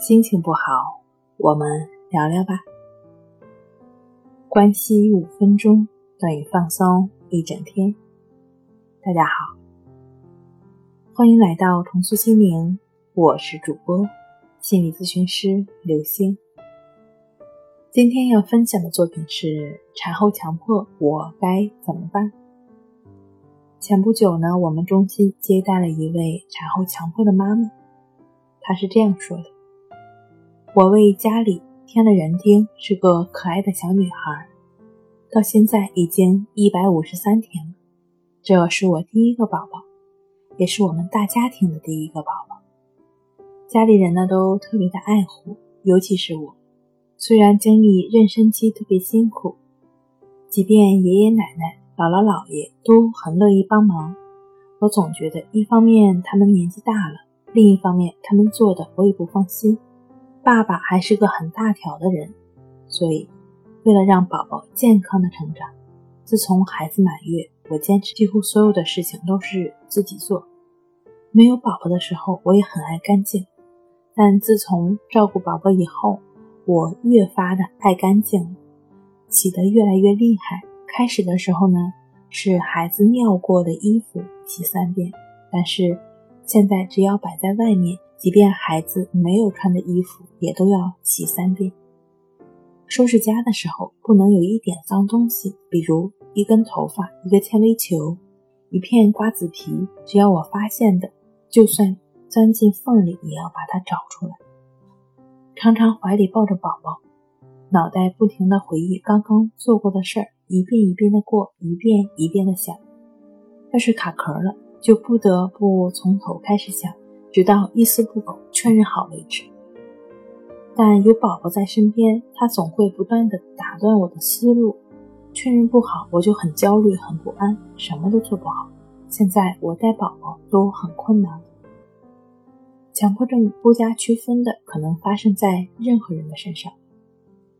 心情不好，我们聊聊吧。关系五分钟等于放松一整天。大家好，欢迎来到重塑心灵，我是主播心理咨询师刘星。今天要分享的作品是产后强迫，我该怎么办？前不久呢，我们中心接待了一位产后强迫的妈妈，她是这样说的。我为家里添了人丁，是个可爱的小女孩，到现在已经一百五十三天了。这是我第一个宝宝，也是我们大家庭的第一个宝宝。家里人呢都特别的爱护，尤其是我。虽然经历妊娠期特别辛苦，即便爷爷奶奶、姥姥姥爷都很乐意帮忙，我总觉得一方面他们年纪大了，另一方面他们做的我也不放心。爸爸还是个很大条的人，所以为了让宝宝健康的成长，自从孩子满月，我坚持几乎所有的事情都是自己做。没有宝宝的时候，我也很爱干净，但自从照顾宝宝以后，我越发的爱干净，洗得越来越厉害。开始的时候呢，是孩子尿过的衣服洗三遍，但是现在只要摆在外面。即便孩子没有穿的衣服，也都要洗三遍。收拾家的时候，不能有一点脏东西，比如一根头发、一个纤维球、一片瓜子皮，只要我发现的，就算钻进缝里，也要把它找出来。常常怀里抱着宝宝，脑袋不停地回忆刚刚做过的事儿，一遍一遍的过，一遍一遍的想。要是卡壳了，就不得不从头开始想。直到一丝不苟确认好为止。但有宝宝在身边，他总会不断的打断我的思路。确认不好，我就很焦虑、很不安，什么都做不好。现在我带宝宝都很困难。强迫症不加区分的可能发生在任何人的身上，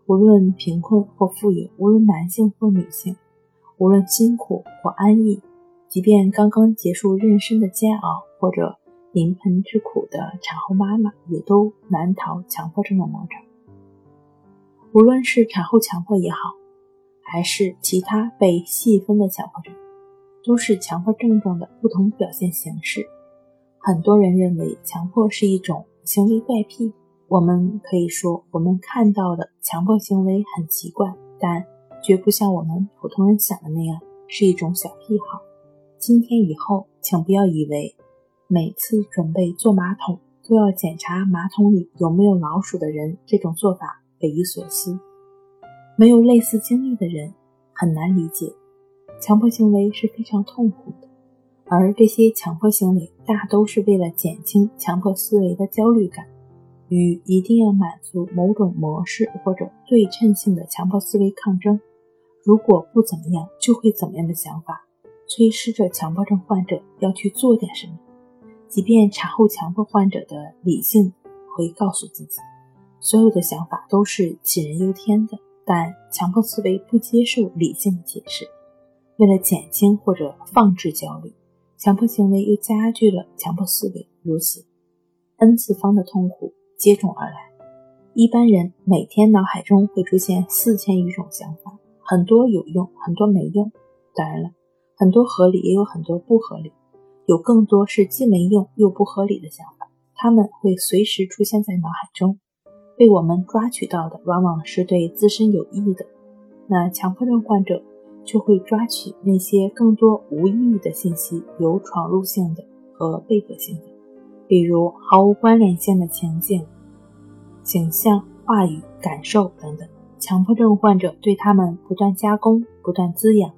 无论贫困或富有，无论男性或女性，无论辛苦或安逸，即便刚刚结束妊娠的煎熬，或者。临盆之苦的产后妈妈也都难逃强迫症的魔爪。无论是产后强迫也好，还是其他被细分的强迫症，都是强迫症状的不同表现形式。很多人认为强迫是一种行为怪癖，我们可以说，我们看到的强迫行为很奇怪，但绝不像我们普通人想的那样是一种小癖好。今天以后，请不要以为。每次准备坐马桶都要检查马桶里有没有老鼠的人，这种做法匪夷所思。没有类似经历的人很难理解，强迫行为是非常痛苦的，而这些强迫行为大都是为了减轻强迫思维的焦虑感与一定要满足某种模式或者对称性的强迫思维抗争。如果不怎么样就会怎么样的想法，催使着强迫症患者要去做点什么。即便产后强迫患者的理性会告诉自己，所有的想法都是杞人忧天的，但强迫思维不接受理性的解释。为了减轻或者放置焦虑，强迫行为又加剧了强迫思维，如此，n 次方的痛苦接踵而来。一般人每天脑海中会出现四千余种想法，很多有用，很多没用。当然了，很多合理，也有很多不合理。有更多是既没用又不合理的想法，他们会随时出现在脑海中，被我们抓取到的往往是对自身有益的。那强迫症患者就会抓取那些更多无意义的信息，有闯入性的和被迫性的，比如毫无关联性的情景、景象、话语、感受等等。强迫症患者对他们不断加工、不断滋养。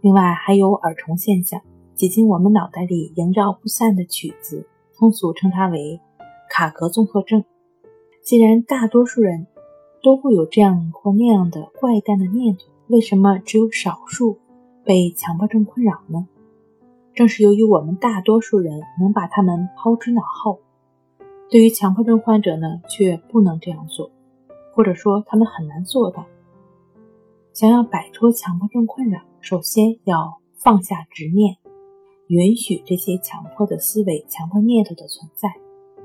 另外还有耳虫现象。挤进我们脑袋里萦绕不散的曲子，通俗称它为卡格综合症。既然大多数人都会有这样或那样的怪诞的念头，为什么只有少数被强迫症困扰呢？正是由于我们大多数人能把他们抛之脑后，对于强迫症患者呢，却不能这样做，或者说他们很难做到。想要摆脱强迫症困扰，首先要放下执念。允许这些强迫的思维、强迫念头的存在，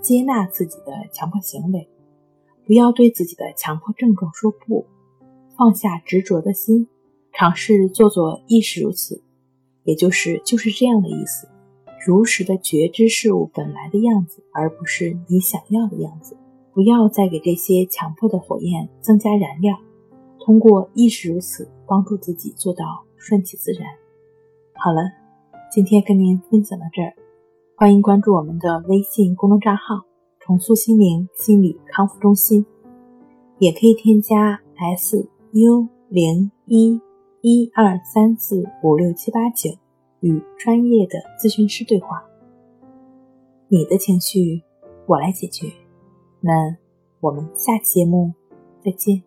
接纳自己的强迫行为，不要对自己的强迫症状说不，放下执着的心，尝试做做亦是如此，也就是就是这样的意思。如实的觉知事物本来的样子，而不是你想要的样子。不要再给这些强迫的火焰增加燃料。通过亦是如此，帮助自己做到顺其自然。好了，今天跟您分享到这儿，欢迎关注我们的微信公众账号“重塑心灵心理康复中心”，也可以添加 s u 零一一二三四五六七八九。与专业的咨询师对话，你的情绪我来解决。那我们下期节目再见。